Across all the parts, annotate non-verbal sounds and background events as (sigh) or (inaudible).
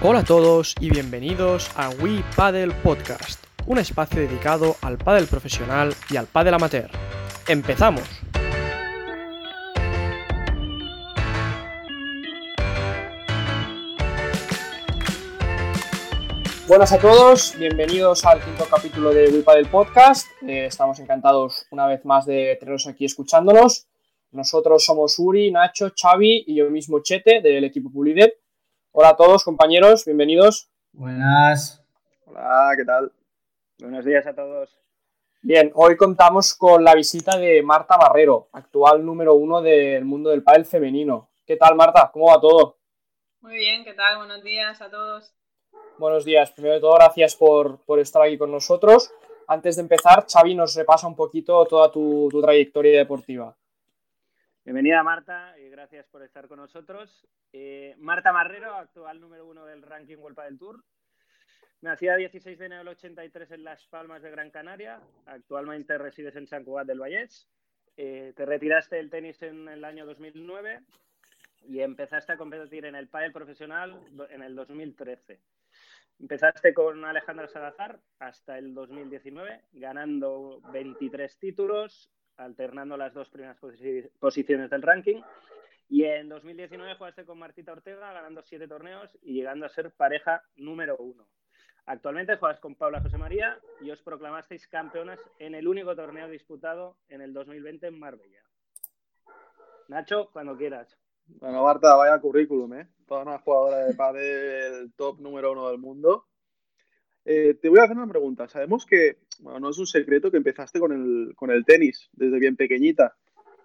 Hola a todos y bienvenidos a We Paddle Podcast, un espacio dedicado al paddle profesional y al paddle amateur. ¡Empezamos! Buenas a todos, bienvenidos al quinto capítulo de We Paddle Podcast. Eh, estamos encantados una vez más de teneros aquí escuchándonos. Nosotros somos Uri, Nacho, Xavi y yo mismo Chete del equipo Pulidet. Hola a todos, compañeros, bienvenidos. Buenas. Hola, ¿qué tal? Buenos días a todos. Bien, hoy contamos con la visita de Marta Barrero, actual número uno del mundo del pádel femenino. ¿Qué tal, Marta? ¿Cómo va todo? Muy bien, ¿qué tal? Buenos días a todos. Buenos días. Primero de todo, gracias por, por estar aquí con nosotros. Antes de empezar, Xavi nos repasa un poquito toda tu, tu trayectoria deportiva. Bienvenida Marta y gracias por estar con nosotros. Eh, Marta Marrero, actual número uno del ranking World del Tour. Nacida 16 de enero del 83 en Las Palmas de Gran Canaria. Actualmente resides en San Cugat del Vallés. Eh, te retiraste del tenis en el año 2009 y empezaste a competir en el pádel profesional en el 2013. Empezaste con Alejandra Salazar hasta el 2019, ganando 23 títulos, alternando las dos primeras posi posiciones del ranking. Y en 2019 jugaste con Martita Ortega, ganando siete torneos y llegando a ser pareja número uno. Actualmente juegas con Paula José María y os proclamasteis campeonas en el único torneo disputado en el 2020 en Marbella. Nacho, cuando quieras. Bueno, Marta, vaya currículum, ¿eh? Toda una jugadora de pádel top número uno del mundo. Eh, te voy a hacer una pregunta. Sabemos que, bueno, no es un secreto que empezaste con el, con el tenis desde bien pequeñita,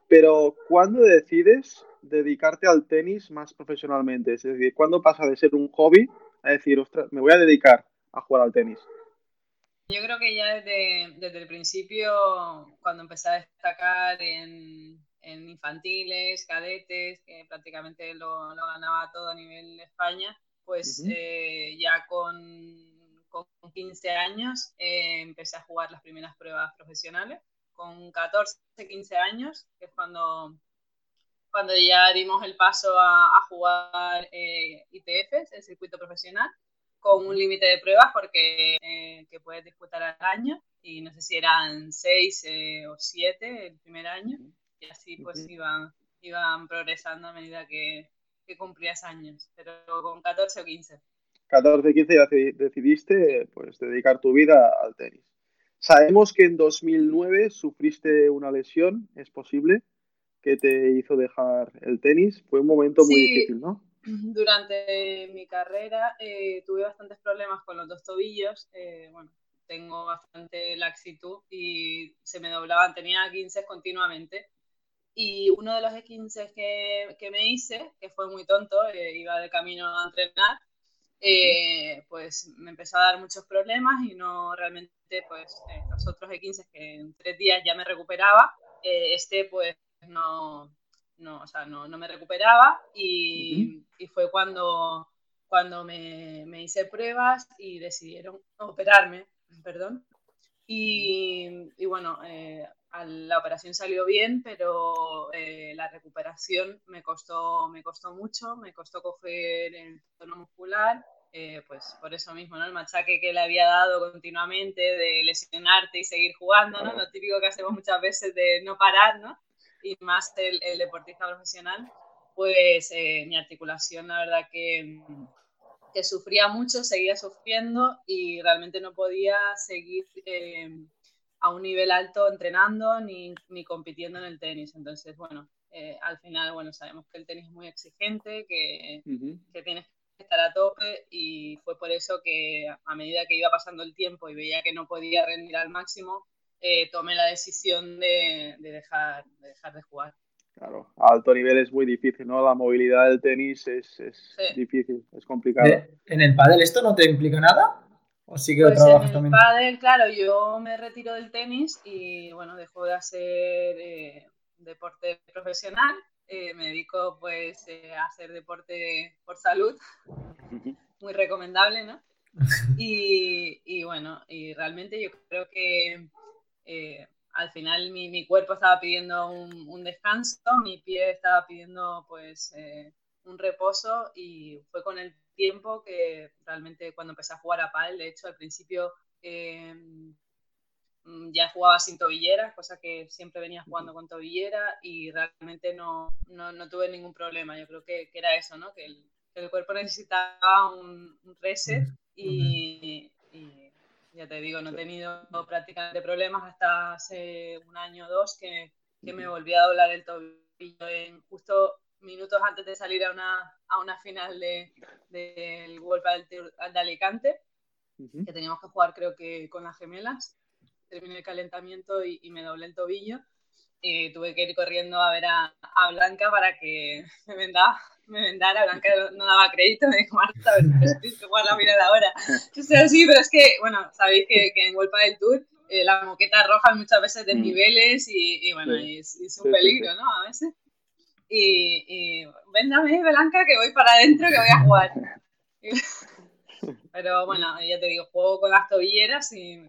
pero ¿cuándo decides dedicarte al tenis más profesionalmente? Es decir, ¿cuándo pasa de ser un hobby a decir, ostras, me voy a dedicar a jugar al tenis? Yo creo que ya desde, desde el principio, cuando empecé a destacar en, en infantiles, cadetes, que prácticamente lo, lo, ganaba todo a nivel de España, pues uh -huh. eh, ya con con 15 años eh, empecé a jugar las primeras pruebas profesionales. Con 14, 15 años, que es cuando, cuando ya dimos el paso a, a jugar eh, ITFs, el circuito profesional, con un límite de pruebas porque eh, que puedes disputar al año y no sé si eran 6 eh, o 7 el primer año y así pues iban, iban progresando a medida que, que cumplías años, pero con 14 o 15. 14, 15 ya decidiste pues, dedicar tu vida al tenis. Sabemos que en 2009 sufriste una lesión, ¿es posible? Que te hizo dejar el tenis. Fue un momento muy sí, difícil, ¿no? Durante mi carrera eh, tuve bastantes problemas con los dos tobillos. Eh, bueno, tengo bastante laxitud y se me doblaban, tenía 15 continuamente. Y uno de los 15 que, que me hice, que fue muy tonto, eh, iba de camino a entrenar, eh, pues me empezó a dar muchos problemas y no realmente, pues eh, los otros E15 que en tres días ya me recuperaba, eh, este pues no, no, o sea, no, no me recuperaba y, uh -huh. y fue cuando, cuando me, me, hice pruebas y decidieron operarme, perdón. Y, y bueno, eh, la operación salió bien, pero eh, la recuperación me costó, me costó mucho, me costó coger el tono muscular, eh, pues por eso mismo, ¿no? El machaque que le había dado continuamente de lesionarte y seguir jugando, ¿no? Lo típico que hacemos muchas veces de no parar, ¿no? Y más el, el deportista profesional, pues eh, mi articulación, la verdad que, que, sufría mucho, seguía sufriendo y realmente no podía seguir eh, a un nivel alto entrenando ni, ni compitiendo en el tenis. Entonces, bueno, eh, al final, bueno, sabemos que el tenis es muy exigente, que, uh -huh. que tienes que estar a tope y fue por eso que a medida que iba pasando el tiempo y veía que no podía rendir al máximo, eh, tomé la decisión de, de, dejar, de dejar de jugar. Claro, a alto nivel es muy difícil, ¿no? La movilidad del tenis es, es sí. difícil, es complicado. ¿En el pádel esto no te implica nada? ¿O sí que pues trabajas en el también? Pádel, claro, yo me retiro del tenis y bueno, dejo de hacer eh, deporte profesional. Eh, me dedico pues eh, a hacer deporte por salud, muy recomendable, ¿no? (laughs) Y, y, bueno, y realmente yo creo que eh, al final mi, mi, cuerpo estaba pidiendo un, un, descanso, mi pie estaba pidiendo pues un reposo y fue con el tiempo que realmente cuando empecé a jugar a pádel, de hecho al principio eh, ya jugaba sin tobilleras, cosa que siempre venía jugando con tobillera y realmente no, no, tuve ningún problema. Yo creo que, que era eso, ¿no? Que el, el, cuerpo necesitaba un, reset y, y, ya te digo, no he tenido prácticamente problemas hasta hace un año o dos que, que me volví a doblar el tobillo en justo minutos antes de salir a una, a una final del de, World de Alicante, que teníamos que jugar creo que con las gemelas. Terminé el calentamiento y, me doblé el tobillo. Y tuve que ir corriendo a ver a, a Blanca para que (laughs) me vendara, me vendara. Blanca no daba crédito, me dijo, Marta, a ver, es que jugar (laughs) la final ahora. Yo sé, sí, pero es que, bueno, sabéis que, que en World del Tour eh, la moqueta roja muchas veces de niveles y, y bueno, es, es, un peligro, ¿no? A veces y, y véndame, Blanca, que voy para adentro, que voy a jugar. (laughs) Pero bueno, ya te digo, juego con las tobilleras y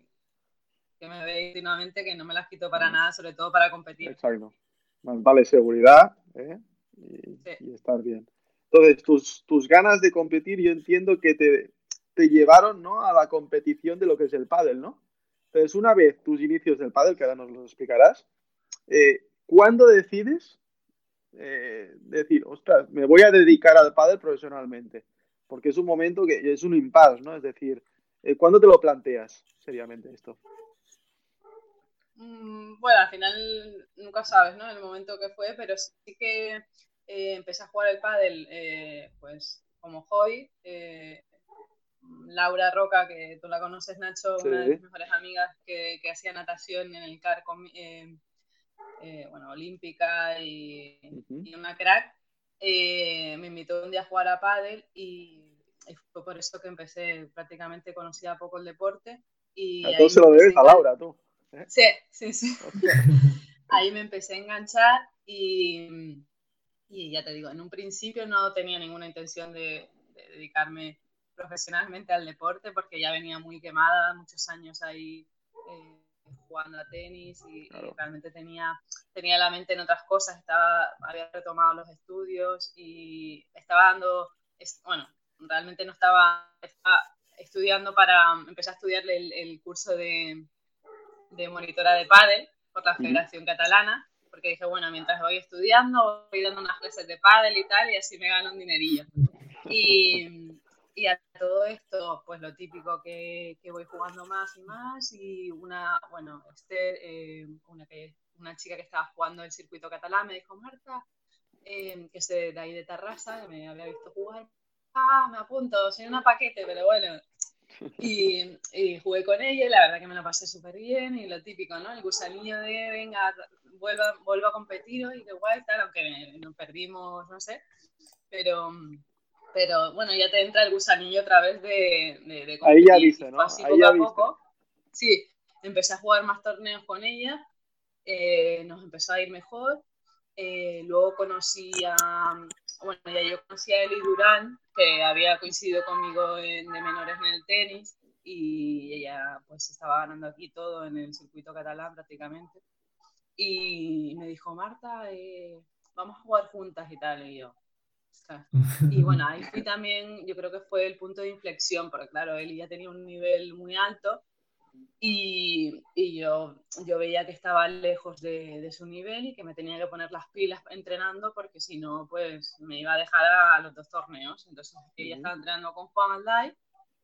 que me ve continuamente que no me las quito para nada, sobre todo para competir. Exacto. vale seguridad ¿eh? y, estar bien. Entonces, tus, tus ganas de competir, yo entiendo que te, te llevaron ¿no? a la competición de lo que es el pádel, ¿no? Entonces, una vez tus inicios del pádel, que ahora nos lo explicarás, eh, ¿cuándo decides eh, decir, ostras, me voy a dedicar al pádel profesionalmente? Porque es un momento que es un impasse, ¿no? Es decir, eh, ¿cuándo te lo planteas seriamente esto? Mm, bueno, al final nunca sabes, ¿no? El momento que fue, pero sí que eh, empecé a jugar el pádel, pues como hobby. Laura Roca, que tú la conoces, Nacho, una de mis mejores amigas que, que hacía natación en el CAR con, eh, bueno, olímpica y, una crack, eh, me invitó un día a jugar a pádel y, fue por eso que empecé, prácticamente conocía poco el deporte. Y a se lo debes a Laura, tú. ¿Eh? Sí, sí, sí. (laughs) ahí me empecé a enganchar y, y, ya te digo, en un principio no tenía ninguna intención de, dedicarme profesionalmente al deporte porque ya venía muy quemada, muchos años ahí jugando a tenis y, realmente tenía, tenía la mente en otras cosas, estaba, había retomado los estudios y estaba dando, bueno, realmente no estaba, estudiando para, empecé a estudiar el, el curso de, de, monitora de pádel por la Federación Catalana, porque dije, bueno, mientras voy estudiando, voy dando unas clases de pádel y tal, y así me gano un dinerillo. Y, y a todo esto, pues lo típico que, que, voy jugando más y más. Y una, bueno, este, eh, una, que, una chica que estaba jugando el circuito catalán me dijo, Marta, eh, que es de, ahí de Tarrasa, que me había visto jugar. Ah, me apunto, soy una paquete, pero bueno. Y, y, jugué con ella y la verdad que me la pasé súper bien. Y lo típico, ¿no? El gusanillo de, venga, vuelva, vuelvo a competir y de guay, tal, aunque nos perdimos, no sé. Pero pero bueno, ya te entra el gusanillo otra vez de, de, Ahí ya viste, ¿no? Así poco a poco. Sí, empecé a jugar más torneos con ella, eh, nos empezó a ir mejor. Eh, luego conocí a, bueno, ya yo conocí a Eli Durán, que había coincidido conmigo de menores en el tenis, y ella pues estaba ganando aquí todo en el circuito catalán prácticamente. Y me dijo, Marta, eh, vamos a jugar juntas y tal, y yo, y bueno, ahí fui también, yo creo que fue el punto de inflexión, porque claro, él ya tenía un nivel muy alto y, y yo, yo veía que estaba lejos de, de, su nivel y que me tenía que poner las pilas entrenando porque si no, pues me iba a dejar a los dos torneos. Entonces ella estaba entrenando con Juan Alday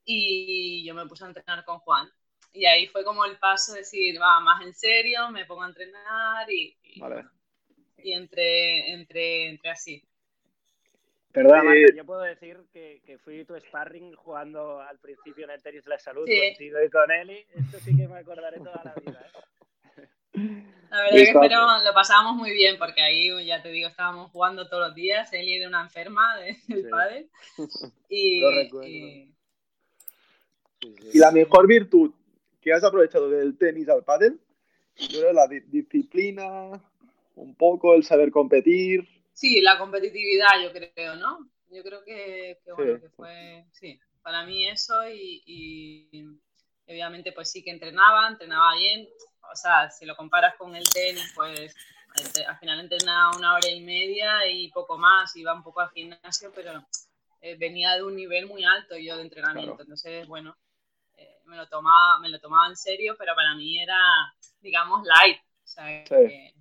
y yo me puse a entrenar con Juan. Y ahí fue como el paso de decir, va, más en serio, me pongo a entrenar y, y, y entre, entre, entre así. Perdón, eh, yo puedo decir que, que, fui tu sparring jugando al principio en el tenis de la salud contigo y con Eli. Esto sí que me acordaré toda la vida. ¿eh? La verdad es que pero lo pasábamos muy bien porque ahí, ya te digo, estábamos jugando todos los días. Eli era una enferma del sí. pádel. (laughs) Y, y... y, la mejor virtud que has aprovechado del tenis al pádel, yo creo la disciplina, un poco el saber competir, Sí, la competitividad, yo creo, ¿no? Yo creo que, bueno, que fue, sí, para mí eso y, obviamente pues sí que entrenaba, entrenaba bien. o sea, si lo comparas con el tenis, pues al final entrenaba una hora y media y poco más, iba un poco al gimnasio, pero eh, venía de un nivel muy alto yo de entrenamiento, entonces, bueno, eh, me, lo tomaba, me lo tomaba en serio, pero para mí era, digamos, light. O sea, que...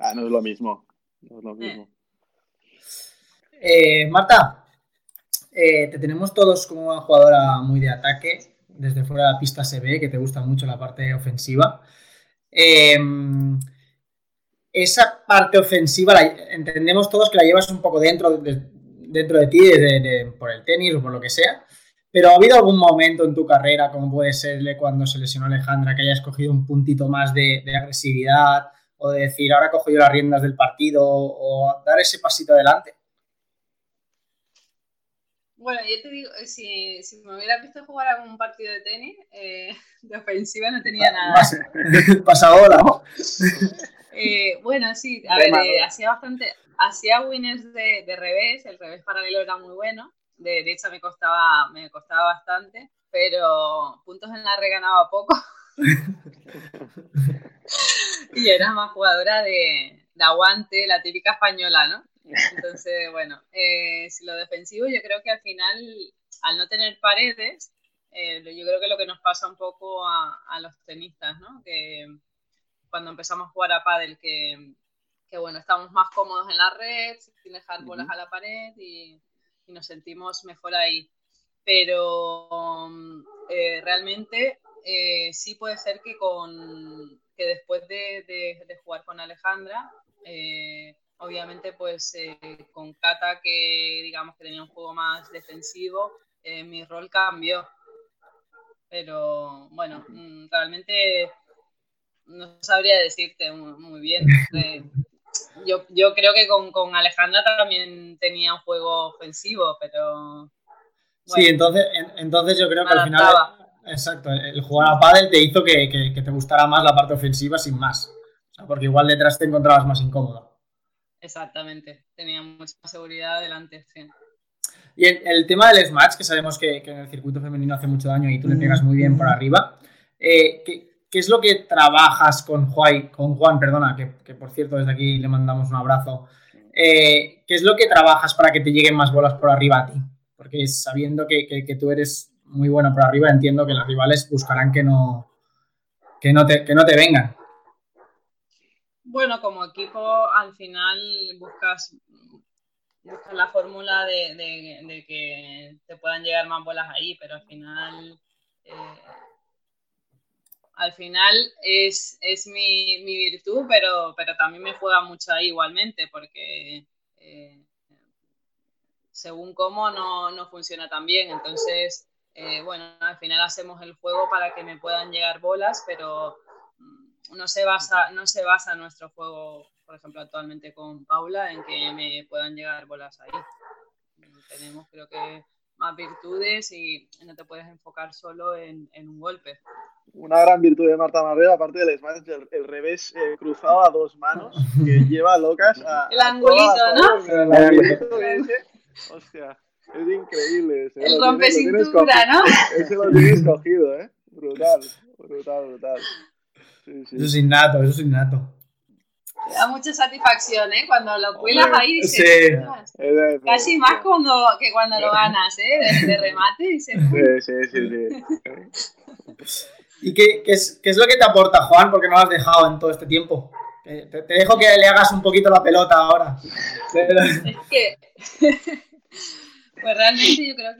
ah, no es lo mismo, no es lo mismo. Marta, te tenemos todos como una jugadora muy de ataque, desde fuera de la pista se ve que te gusta mucho la parte ofensiva. Esa parte ofensiva entendemos todos que la llevas un poco dentro de, dentro de ti, por el tenis o por lo que sea. Pero ¿ha habido algún momento en tu carrera, como puede ser cuando se lesionó Alejandra, que hayas cogido un puntito más de, agresividad o de decir, ahora cojo yo las riendas del partido o dar ese pasito adelante? Bueno, yo te digo, eh, si, si me hubiera visto jugar algún partido de tenis, eh, (laughs) de ofensiva no tenía nada. (laughs) Pasadora, ¿no? (laughs) Eh, bueno, sí, a ver, hacía bastante, hacía winners de, de, revés, el revés paralelo era muy bueno, de derecha me costaba, me costaba bastante, pero puntos en la re ganaba poco. (laughs) y era más jugadora de, de aguante, la típica española, ¿no? Entonces, bueno, eh, si lo defensivo, yo creo que al final, al no tener paredes, eh, yo creo que lo que nos pasa un poco a, los tenistas, ¿no? Que cuando empezamos a jugar a pádel, que, que, bueno, estamos más cómodos en la red, sin dejar bolas a la pared y, nos sentimos mejor ahí. Pero eh, realmente sí puede ser que, con, que después de, de jugar con Alejandra, Obviamente, pues eh, con Kata, que digamos que tenía un juego más defensivo, eh, mi rol cambió. Pero bueno, mm, realmente no sabría decirte muy, bien. (laughs) Eh, yo, yo, creo que con, con, Alejandra también tenía un juego ofensivo, pero... sí, entonces, entonces yo creo que al final... Exacto, el jugar a pádel te hizo que, que, te gustara más la parte ofensiva sin más. porque igual detrás te encontrabas más incómodo. Exactamente, tenía mucha seguridad adelante, sí. Y el, tema del smash, que sabemos que, en el circuito femenino hace mucho daño y tú le pegas muy bien por arriba, eh, ¿qué, es lo que trabajas con Juan, con Juan perdona, que, por cierto desde aquí le mandamos un abrazo? Eh, ¿Qué es lo que trabajas para que te lleguen más bolas por arriba a ti? Porque sabiendo que, tú eres muy buena por arriba, entiendo que los rivales buscarán que no, que no, te, que no te vengan. Bueno, como equipo al final buscas, la fórmula de, que te puedan llegar más bolas ahí, pero al final eh, al final es, es mi, virtud, pero, pero también me juega mucho ahí igualmente, porque eh, según cómo no, no, funciona tan bien. Entonces, eh, bueno, al final hacemos el juego para que me puedan llegar bolas, pero no se basa, no se basa nuestro juego, por ejemplo, actualmente con Paula, en que me puedan llegar bolas ahí. Tenemos, creo que, más virtudes y no te puedes enfocar solo en, un golpe. Una gran virtud de Marta Marrero, aparte del smash, el, el revés eh, cruzado a dos manos, que lleva locas a. El angulito, ¿no? El angulito ese, hostia, es increíble. el rompe cintura, ¿no? Ese lo tienes cogido, ¿eh? Brutal, brutal, brutal. Eso es innato, eso es innato. Da mucha satisfacción, ¿eh? Cuando lo cuelas ahí, sí. casi más cuando, que cuando lo ganas, ¿eh? De, remate. Sí, sí, sí. sí. ¿Y qué, qué, es, qué, es, lo que te aporta, Juan? Porque no lo has dejado en todo este tiempo. Te, te dejo que le hagas un poquito la pelota ahora. Es que... Pues realmente yo creo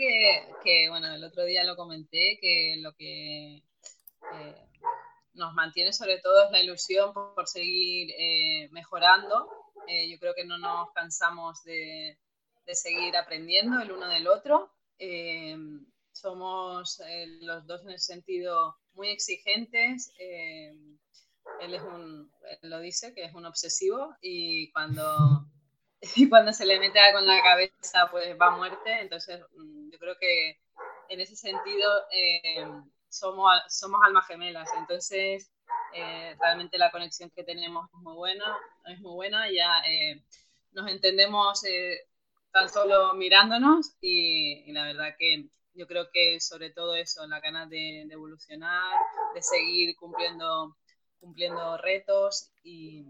que, bueno, el otro día lo comenté, que lo que... Eh, nos mantiene sobre todo es la ilusión por, seguir eh, mejorando. Eh, yo creo que no nos cansamos de, seguir aprendiendo el uno del otro. Somos los dos en el sentido muy exigentes. él, es un, lo dice, que es un obsesivo y cuando, y (laughs) cuando se le mete en la cabeza pues va a muerte. Entonces mm, yo creo que en ese sentido somos, somos almas gemelas, entonces eh, realmente la conexión que tenemos es muy buena, es muy buena, ya eh, nos entendemos eh, tan solo mirándonos y, la verdad que yo creo que sobre todo eso, la ganas de, evolucionar, de seguir cumpliendo, cumpliendo retos y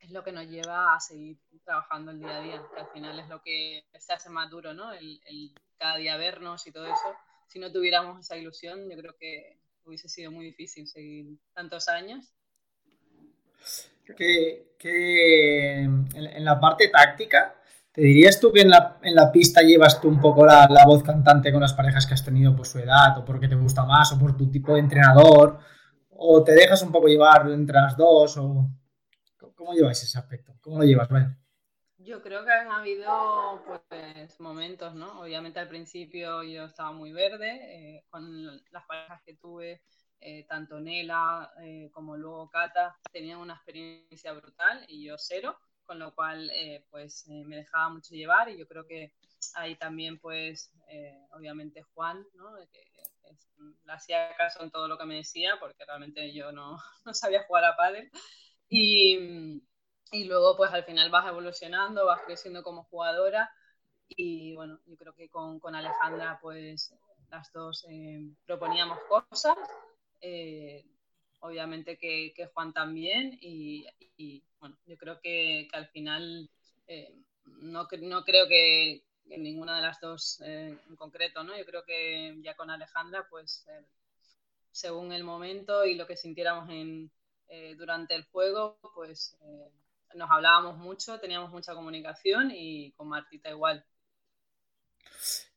es lo que nos lleva a seguir trabajando el día a día, que al final es lo que se hace más duro, ¿no? El, el cada día vernos y todo eso. Si no tuviéramos esa ilusión, yo creo que hubiese sido muy difícil seguir tantos años. Que, que en, la parte táctica, ¿te dirías tú que en la, en la pista llevas tú un poco la, la, voz cantante con las parejas que has tenido por su edad, o porque te gusta más, o por tu tipo de entrenador, o te dejas un poco llevar entre las dos, o cómo llevas ese aspecto? ¿Cómo lo llevas? Vaya. Yo creo que han habido pues, momentos, ¿no? Obviamente al principio yo estaba muy verde, eh, con las parejas que tuve, eh, tanto Nela eh, como luego Cata, tenían una experiencia brutal y yo cero, con lo cual pues me dejaba mucho llevar y yo creo que ahí también pues obviamente Juan, ¿no? Que, le hacía caso en todo lo que me decía porque realmente yo no, (laughs) no sabía jugar a pádel y y luego pues al final vas evolucionando, vas creciendo como jugadora. Y bueno, yo creo que con, con Alejandra pues las dos eh, proponíamos cosas, eh, obviamente que, que, Juan también. Y, y, bueno, yo creo que, que al final eh, no, no creo que en ninguna de las dos en concreto, ¿no? Yo creo que ya con Alejandra pues según el momento y lo que sintiéramos en, durante el juego pues nos hablábamos mucho, teníamos mucha comunicación y con Martita igual.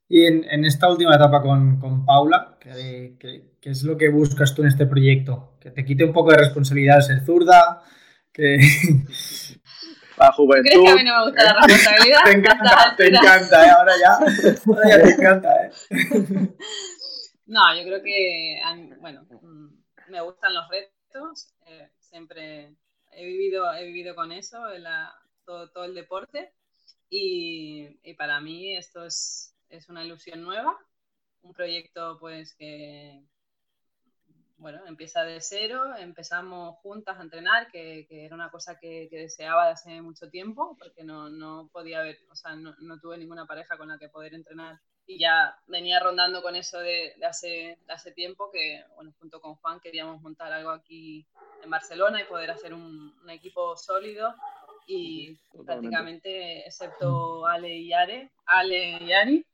Y en, esta última etapa con, Paula, ¿qué, es lo que buscas tú en este proyecto? Que te quite un poco de responsabilidad ser zurda, que... (laughs) La juventud. ¿Crees que a mí no me gusta la (laughs) responsabilidad? te encanta, te encanta, ¿eh? ahora ya, ahora ya te encanta. ¿eh? (laughs) no, yo creo que, bueno, mm, me gustan los retos, eh, siempre he vivido, he vivido con eso, todo, todo, el deporte. Y, y, para mí esto es, es, una ilusión nueva, un proyecto pues que, bueno, empieza de cero, empezamos juntas a entrenar, que, era una cosa que, deseaba de hace mucho tiempo, porque no, no podía haber, o sea, no, tuve ninguna pareja con la que poder entrenar. Y ya venía rondando con eso de, de hace, de hace tiempo, que, bueno, junto con Juan queríamos montar algo aquí en Barcelona y poder hacer un, un equipo sólido y prácticamente, excepto Ale y Are, Ale y Ari,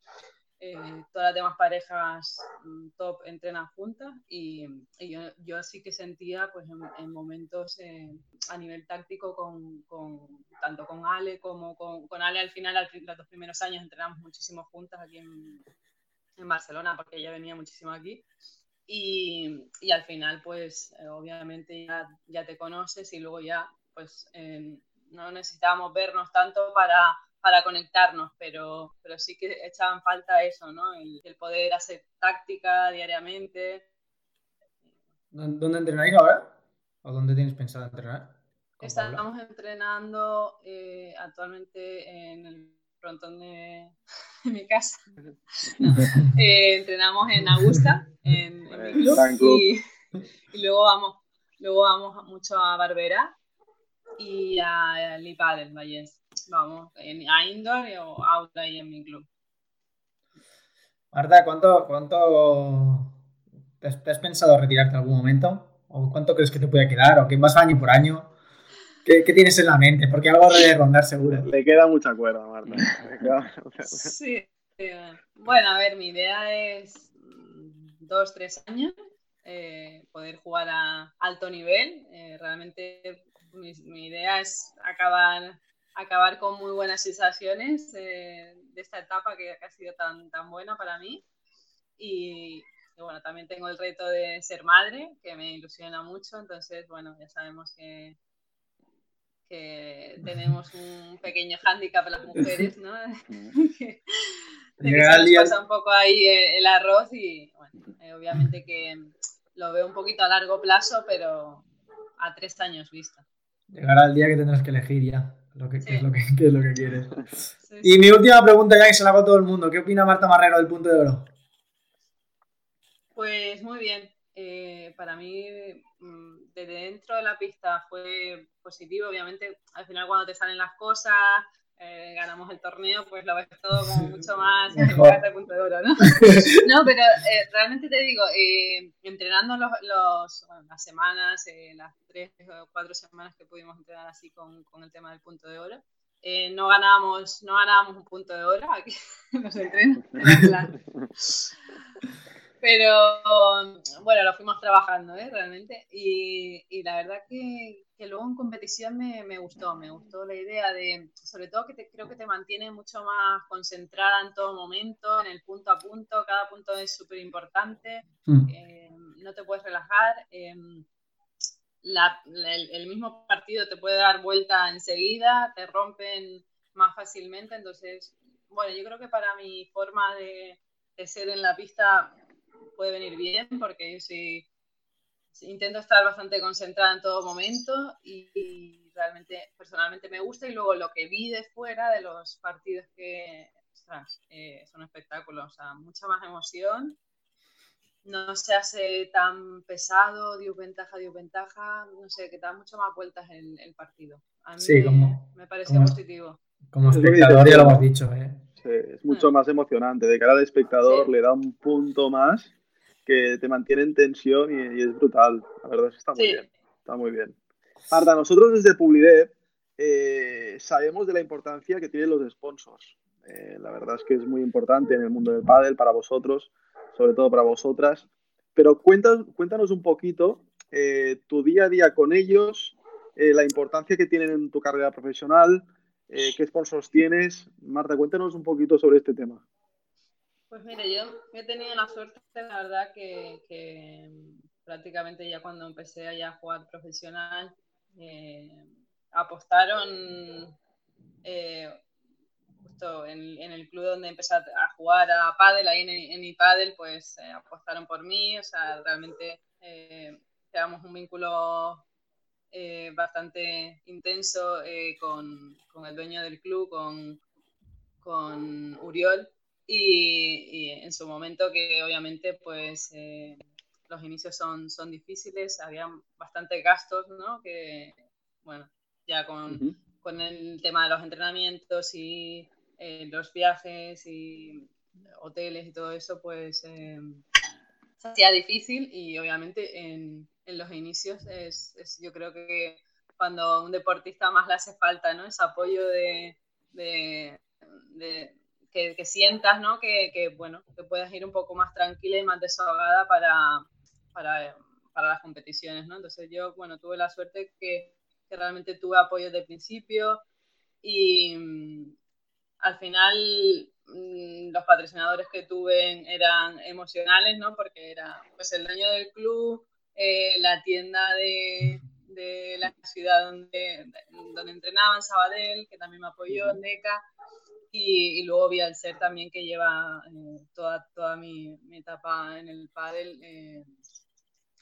eh, todas las demás parejas mm, top entrenan juntas y, y yo, yo, sí que sentía pues en, momentos eh, a nivel táctico con, con, tanto con Ale como con, con Ale al final al, los dos primeros años entrenamos muchísimo juntas aquí en, en Barcelona porque ella venía muchísimo aquí. Y, y al final, pues eh, obviamente ya, ya, te conoces y luego ya, pues eh, no necesitábamos vernos tanto para, para conectarnos, pero, pero sí que echaban falta eso, ¿no? El, el poder hacer táctica diariamente. ¿Dónde entrenáis ahora? ¿O dónde tienes pensado entrenar? Estamos entrenando eh, actualmente en el frontón de, (laughs) mi casa. (laughs) (laughs) Eh, entrenamos en Augusta, en, mi club, y, luego vamos, luego vamos mucho a Barbera y a Lipa del Valles. Vamos a indoor o outdoor y en mi club. Marta, ¿cuánto, cuánto te has, pensado retirarte en algún momento? ¿O cuánto crees que te puede quedar? ¿O qué más año por año? ¿Qué, tienes en la mente? Porque algo de rondar seguro. Le queda mucha cuerda, Marta. Sí. Eh, bueno, a ver, mi idea es dos, tres años, eh, poder jugar a alto nivel. Eh, realmente mi, idea es acabar, acabar con muy buenas sensaciones de esta etapa que, ha sido tan, tan buena para mí. Y, y, bueno, también tengo el reto de ser madre, que me ilusiona mucho. Entonces, bueno, ya sabemos que que tenemos un pequeño hándicap las mujeres, ¿no? (laughs) que, se pasa un poco ahí eh, el arroz y bueno, eh, obviamente que lo veo un poquito a largo plazo, pero a tres años vista. Llegará el día que tendrás que elegir ya lo que, qué, es lo que, es lo que quieres. y mi última pregunta ya que se la hago a todo el mundo, ¿qué opina Marta Marrero del punto de oro? Pues muy bien. Eh, para mí, mm, desde dentro de la pista fue positivo. Obviamente, al final, cuando te salen las cosas, eh, ganamos el torneo, pues lo ves todo como mucho más el punto de oro, ¿no? (laughs) no, pero eh, realmente te digo, eh, entrenando los, los las semanas, las tres o cuatro semanas que pudimos entrenar así con, con el tema del punto de oro, no ganábamos no ganábamos un punto de oro aquí (laughs) en los entrenos. (laughs) Pero bueno, lo fuimos trabajando, ¿eh? Realmente. Y, y la verdad que, que, luego en competición me, me, gustó, me gustó la idea de, sobre todo que te, creo que te mantiene mucho más concentrada en todo momento, en el punto a punto, cada punto es súper importante, mm. eh, no te puedes relajar. Eh, la, el, el, mismo partido te puede dar vuelta enseguida, te rompen más fácilmente, entonces, bueno, yo creo que para mi forma de, de ser en la pista puede venir bien porque yo sí, intento estar bastante concentrada en todo momento y, realmente personalmente me gusta y luego lo que vi de fuera de los partidos que ostras, eh, son espectáculos, o sea, mucha más emoción. No se hace tan pesado, dio ventaja, dio ventaja, no sé, que da mucho más vueltas el, el partido. A mí sí, me, como, me pareció positivo. Como espectador ya lo hemos dicho, ¿eh? Sí, es mucho mm. más emocionante. De cara al espectador sí. le da un punto más que te mantiene en tensión y, y, es brutal. La verdad es que está muy sí. bien. Está muy bien. Marta, nosotros desde Publidev eh, sabemos de la importancia que tienen los sponsors. Eh, la verdad es que es muy importante en el mundo del pádel para vosotros, sobre todo para vosotras. Pero cuéntanos, cuéntanos un poquito eh, tu día a día con ellos, la importancia que tienen en tu carrera profesional, qué sponsors tienes. Marta, cuéntanos un poquito sobre este tema. Pues mire, yo he tenido la suerte, la verdad, que, que prácticamente ya cuando empecé a jugar profesional, eh, apostaron eh, justo en, el club donde empecé a jugar a pádel, ahí en, en iPadel, pues eh, apostaron por mí, o sea, realmente creamos un vínculo bastante intenso con, el dueño del club, con Uriol, y, y, en su momento que obviamente pues eh, los inicios son, son difíciles, había bastante gastos, ¿no? Que, bueno, ya con, uh -huh. con el tema de los entrenamientos y eh, los viajes y hoteles y todo eso, pues eh, se hacía difícil y obviamente en, en los inicios es, es, yo creo que cuando un deportista más le hace falta, ¿no? Ese apoyo de, de, de que, que, sientas, ¿no? Que, que, bueno, que puedas ir un poco más tranquila y más desahogada para, para, para las competiciones, ¿no? Entonces yo, bueno, tuve la suerte que, que realmente tuve apoyo desde el principio y mmm, al final mmm, los patrocinadores que tuve eran emocionales, ¿no? Porque era pues el dueño del club, eh, la tienda de, de, la ciudad donde, donde entrenaban, Sabadell, que también me apoyó, NECA, y, y, luego Vialcer también que lleva eh, toda, toda mi, mi, etapa en el pádel eh,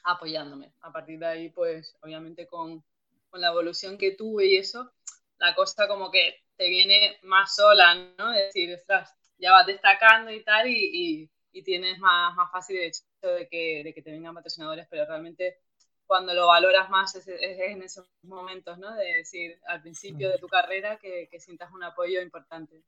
apoyándome. A partir de ahí, pues obviamente con, con, la evolución que tuve y eso, la cosa como que te viene más sola, ¿no? Es decir, estás, ya vas destacando y tal y, y, y tienes más, más fácil el hecho de que, de que te vengan patrocinadores, pero realmente cuando lo valoras más es, es, en esos momentos, ¿no? De decir, al principio de tu carrera que, que sientas un apoyo importante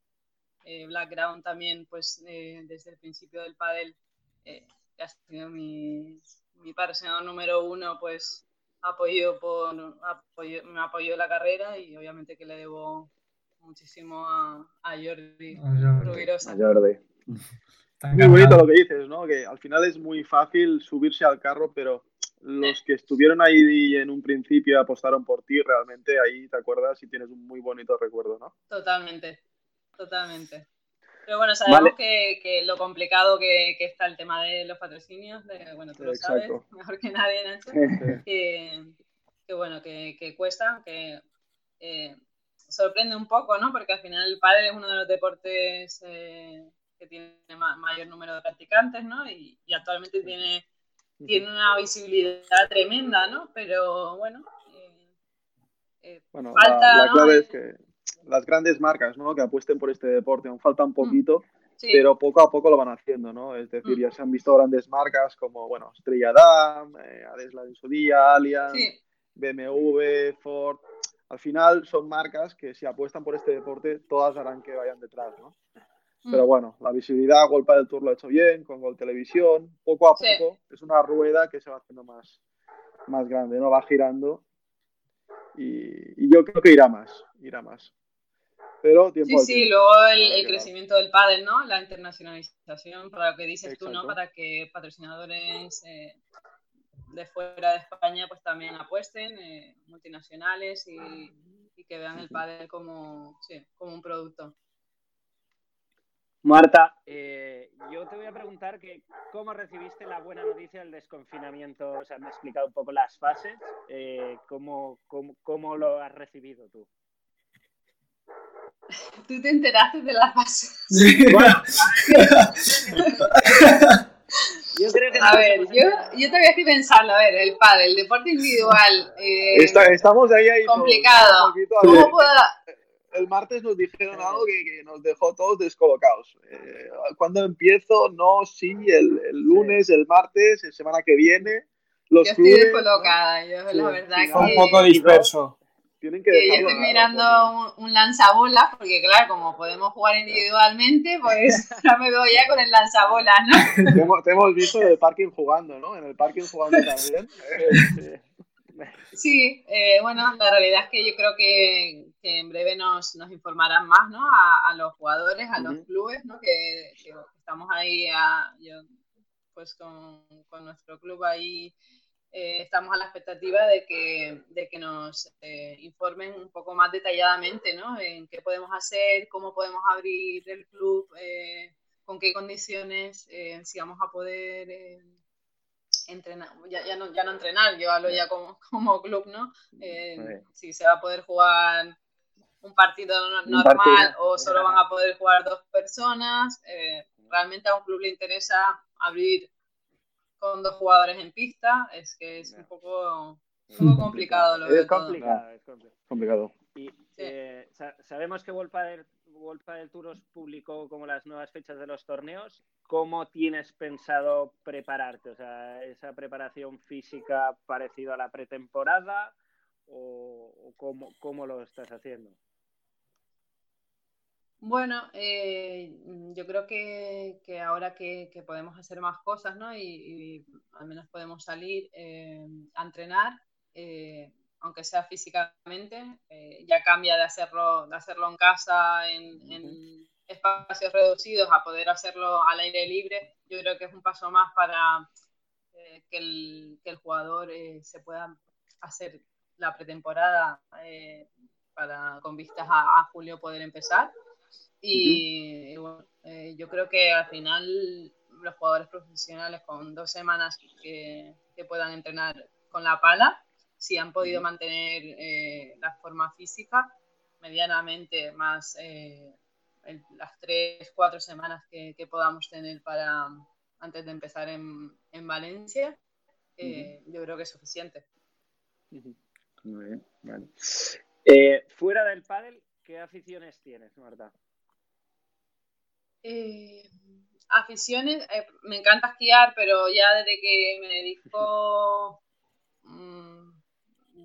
eh, Blackground también, pues eh, desde el principio del pádel, eh, ha sido mi, mi número uno, pues apoyó por, apoyó, me apoyó la carrera y obviamente que le debo muchísimo a, a Jordi, a Jordi. A Jordi. Muy bonito lo que dices, ¿no? Que al final es muy fácil subirse al carro, pero los que estuvieron ahí en un principio apostaron por ti, realmente ahí te acuerdas y tienes un muy bonito recuerdo, ¿no? Totalmente, totalmente. Pero bueno, sabemos vale. que, que, lo complicado que, que, está el tema de los patrocinios, de, bueno, tú lo Exacto. sabes (laughs) mejor que nadie, Nacho, que, que, bueno, que, que cuesta, que eh, sorprende un poco, ¿no? Porque al final el pádel es uno de los deportes eh, que tiene mayor número de practicantes, ¿no? Y, y actualmente tiene, tiene una visibilidad tremenda, ¿no? Pero bueno, eh, eh bueno falta, la, la clave ¿no? es que las grandes marcas ¿no? que apuesten por este deporte. Aún falta un poquito, mm. sí. pero poco a poco lo van haciendo. ¿no? Es decir, mm. ya se han visto grandes marcas como bueno, Estrella Damm, eh, Adesla en su día, Allianz, sí. BMW, Ford. al final son marcas que si apuestan por este deporte, todas harán que vayan detrás, ¿no? Pero Mm. bueno, la visibilidad, Golpa del Tour lo ha hecho bien, con Gol Televisión, poco a Sí. poco, es una rueda que se va haciendo más, más grande, ¿no? Va girando y, y yo creo que irá más, irá más. Pero tiempo Sí, sí, tiempo. luego el, crecimiento del pádel, ¿no? La internacionalización, para lo que dices tú, ¿no? Exacto. Para que patrocinadores eh, de fuera de España pues también apuesten, eh, multinacionales y, y que vean el pádel como, sí, como un producto. Marta, eh, yo te voy a preguntar que cómo recibiste la buena noticia del desconfinamiento. O sea, me has explicado un poco las fases. eh, cómo, cómo, cómo lo has recibido tú? ¿Tú te enteraste de la fase? (laughs) Yo creo que A ver, yo, yo todavía estoy pensando, a ver, el pádel, deporte individual, eh, Está- estamos ahí, ahí complicado. un poquito, a ¿cómo puedo, el martes nos dijeron algo que, que nos dejó todos descolocados. Eh, ¿Cuándo empiezo? No, sí, el, el lunes, el martes, la semana que viene. Los yo estoy clubes descolocada, yo Sí, la verdad sí, Fue un que... poco disperso. tienen que que yo estoy mirando un, un lanzabolas, porque claro, como podemos jugar individualmente, pues (laughs) (laughs) ya me veo ya con el lanzabolas, ¿no? Te hemos, te hemos visto en el parking jugando, ¿no? En el parking jugando también. (laughs) Sí, eh, bueno, la realidad es que yo creo que, que en breve nos, nos informarán más, ¿no? A, a los jugadores, a los clubes, ¿no? Que, que estamos ahí, a- yo, pues con, con nuestro club ahí, eh, estamos a la expectativa de que, de que nos eh, informen un poco más detalladamente, ¿no? En qué podemos hacer, cómo podemos abrir el club, eh, con qué condiciones, si vamos a poder... entrenar, ya, ya, no, ya no entrenar, yo hablo ya como, (laughs) como club, ¿no? Eh, si se va a poder jugar un partido Un normal partido. o solo van a poder jugar dos personas. eh, realmente a un club le interesa abrir con dos jugadores en pista, es que es un poco, un poco complicado lo veo Es todo. complicado, es complicado. Y eh, sa- sabemos que Wolpa del, Wolpa del Tour os publicó como las nuevas fechas de los torneos. ¿Cómo tienes pensado prepararte? O sea, ¿esa preparación física parecida a la pretemporada? ¿O, o cómo, cómo lo estás haciendo? Bueno, eh, yo creo que, que ahora que, que podemos hacer más cosas, ¿no? Y, y al menos podemos salir eh, a entrenar, eh, aunque sea físicamente, eh, ya cambia de hacerlo, de hacerlo en casa, en, en espacios reducidos, a poder hacerlo al aire libre. Yo creo que es un paso más para eh, que, el, que el jugador eh, se pueda hacer la pretemporada eh, para, con vistas a, a julio poder empezar. Y, y bueno, eh, yo creo que al final los jugadores profesionales con dos semanas que, que puedan entrenar con la pala, si han podido mantener eh, la forma física medianamente más eh, el- las tres, cuatro semanas que, que podamos tener para antes de empezar en, en Valencia, eh, yo creo que es suficiente. Muy bien, vale. Eh, fuera del pádel, ¿qué aficiones tienes, Marta? Eh, aficiones, eh, me encanta esquiar, pero ya desde que me dedico, mm,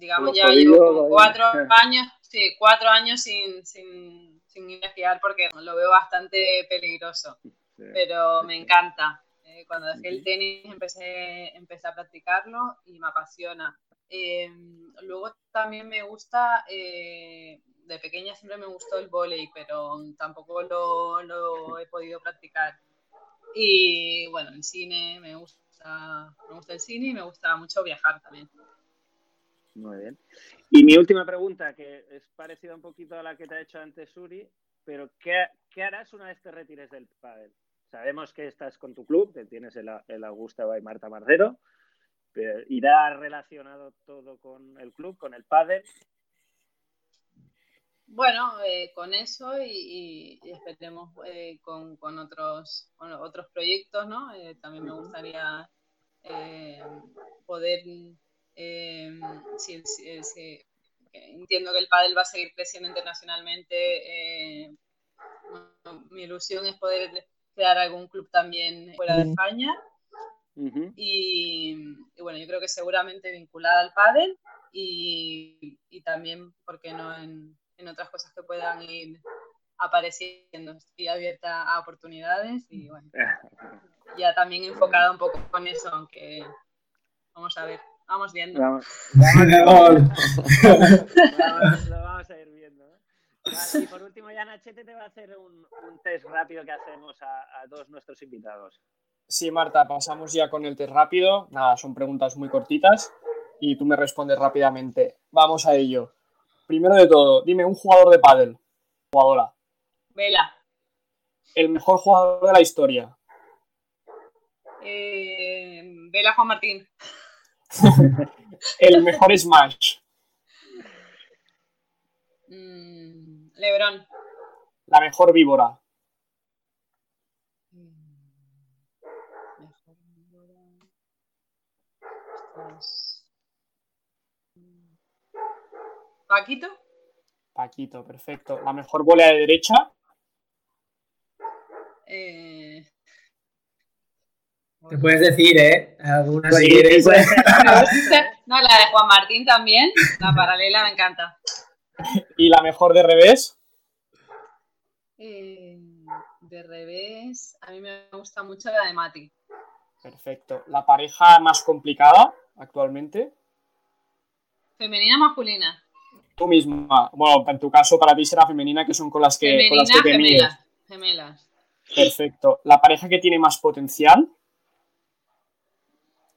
digamos, Los ya llevo como ahí. cuatro (laughs) años, sí, cuatro años sin, sin, sin ir a esquiar porque lo veo bastante peligroso, pero me encanta. Eh, cuando dejé el tenis empecé, empecé a practicarlo y me apasiona. Eh, luego también me gusta, eh, de pequeña siempre me gustó el vóley, pero tampoco lo, lo he podido practicar. Y bueno, el cine, me gusta, me gusta el cine y me gusta mucho viajar también. Muy bien. Y mi última pregunta, que es parecida un poquito a la que te ha hecho antes Uri, pero ¿qué, qué harás una vez te retires del pádel? Sabemos que estás con tu club, que tienes el, el Augusta by Marta Marcero, ¿irá relacionado todo con el club, con el pádel? Bueno, eh, con eso y, esperemos eh, con, con otros, con otros proyectos, ¿no? Eh, también me gustaría eh, poder, si- si- si- entiendo que el pádel va a seguir creciendo internacionalmente. mi ilusión es poder crear algún club también fuera de España y, y bueno, yo creo que seguramente vinculada al pádel y, y también, porque no en, en otras cosas que puedan ir apareciendo. Estoy abierta a oportunidades y bueno, (laughs) ya también enfocada un poco con eso, aunque vamos a ver, vamos viendo. Vamos, vamos- lo vamos a ir viendo. y por último, ya Nachete te va a hacer un, un test rápido que hacemos a, a todos nuestros invitados. Sí, Marta, pasamos ya con el test rápido. Nada, son preguntas muy cortitas y tú me respondes rápidamente. Vamos a ello. Primero de todo, dime un jugador de pádel. Jugadora. Vela, El mejor jugador de la historia. eh, Vela Juan Martín, El mejor Smash. Mm, Lebrón, La mejor víbora. Mejor víbora. Ostras. Mm. Paquito, Paquito, perfecto. La mejor volea de derecha. eh, Te puedes decir, ¿eh? Algunas si Sí, (laughs) no, la de Juan Martín también, la paralela me encanta. Y la mejor de revés. Eh, de revés, a mí me gusta mucho la de Mati. Perfecto. La pareja más complicada actualmente. Femenina masculina. Tú misma. Bueno, en tu caso, para ti será femenina, que son con las que, con Femenina, las que te mides. gemelas. Gemelas. Perfecto. La pareja que tiene más potencial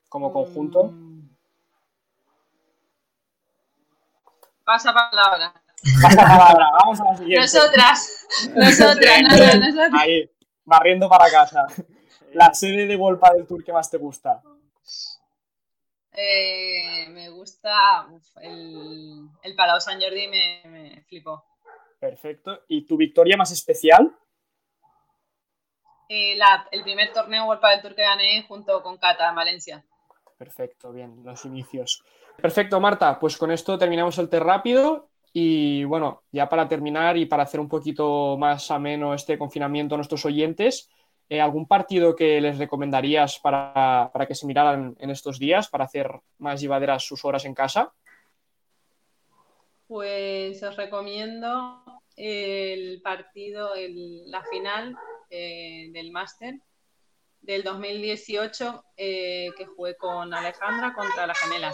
como conjunto. Mm. Pasa palabra. Pasa palabra, Vamos a la siguiente. Nosotras. (laughs) Nosotras, nosotras, nosotras. Ahí, barriendo para casa. La sede de Volpa del Tour que más te gusta. Eh, me gusta uf, el, el Palau San Jordi, me, me flipó. Perfecto. ¿Y tu victoria más especial? Eh, la- el primer torneo World del Tour que gané junto con Cata en Valencia. Perfecto, bien, los inicios. Perfecto, Marta, pues con esto terminamos el test rápido y bueno, ya para terminar y para hacer un poquito más ameno este confinamiento a nuestros oyentes, eh, ¿algún partido que les recomendarías para, para que se miraran en estos días, para hacer más llevaderas sus horas en casa? Pues os recomiendo el partido, el- la final eh, del máster del 2018 eh, que jugué con Alejandra contra la gemela.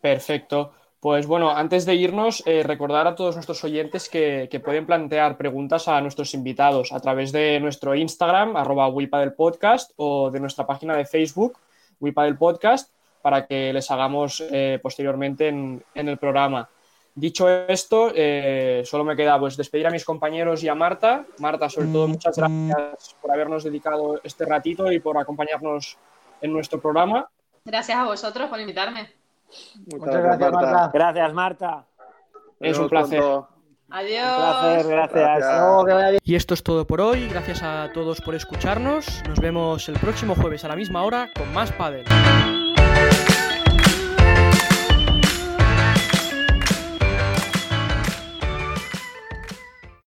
Perfecto. Pues bueno, antes de irnos, eh, recordar a todos nuestros oyentes que, que pueden plantear preguntas a nuestros invitados a través de nuestro Instagram, arroba del podcast, o de nuestra página de Facebook, del podcast, para que les hagamos eh, posteriormente en, en el programa. Dicho esto, eh, solo me queda pues, despedir a mis compañeros y a Marta. Marta, sobre todo, muchas gracias por habernos dedicado este ratito y por acompañarnos en nuestro programa. Gracias a vosotros por invitarme. Muchas, gracias, Marta. Gracias, Marta. Es un placer. pronto. Adiós. Un placer, gracias. Gracias. Y esto es todo por hoy. Gracias a todos por escucharnos. Nos vemos el próximo jueves a la misma hora con más Padel.